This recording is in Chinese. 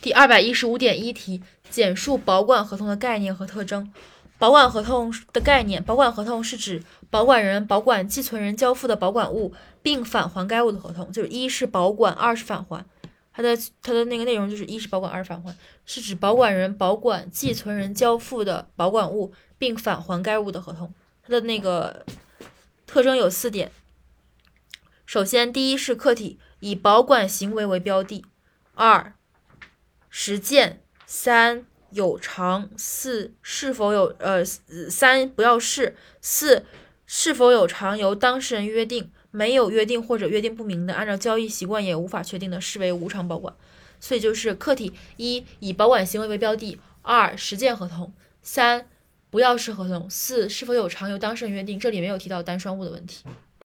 第二百一十五点一题，简述保管合同的概念和特征。保管合同的概念：保管合同是指保管人保管寄存人交付的保管物，并返还该物的合同。就是一是保管，二是返还。它的它的那个内容就是一是保管，二是返还，是指保管人保管寄存人交付的保管物，并返还该物的合同。它的那个特征有四点。首先，第一是客体以保管行为为标的；二实践三有偿四是否有呃三不要是四是否有偿由当事人约定没有约定或者约定不明的按照交易习惯也无法确定的视为无偿保管。所以就是客体一以保管行为为标的，二实践合同，三不要是合同，四是否有偿由当事人约定。这里没有提到单双物的问题。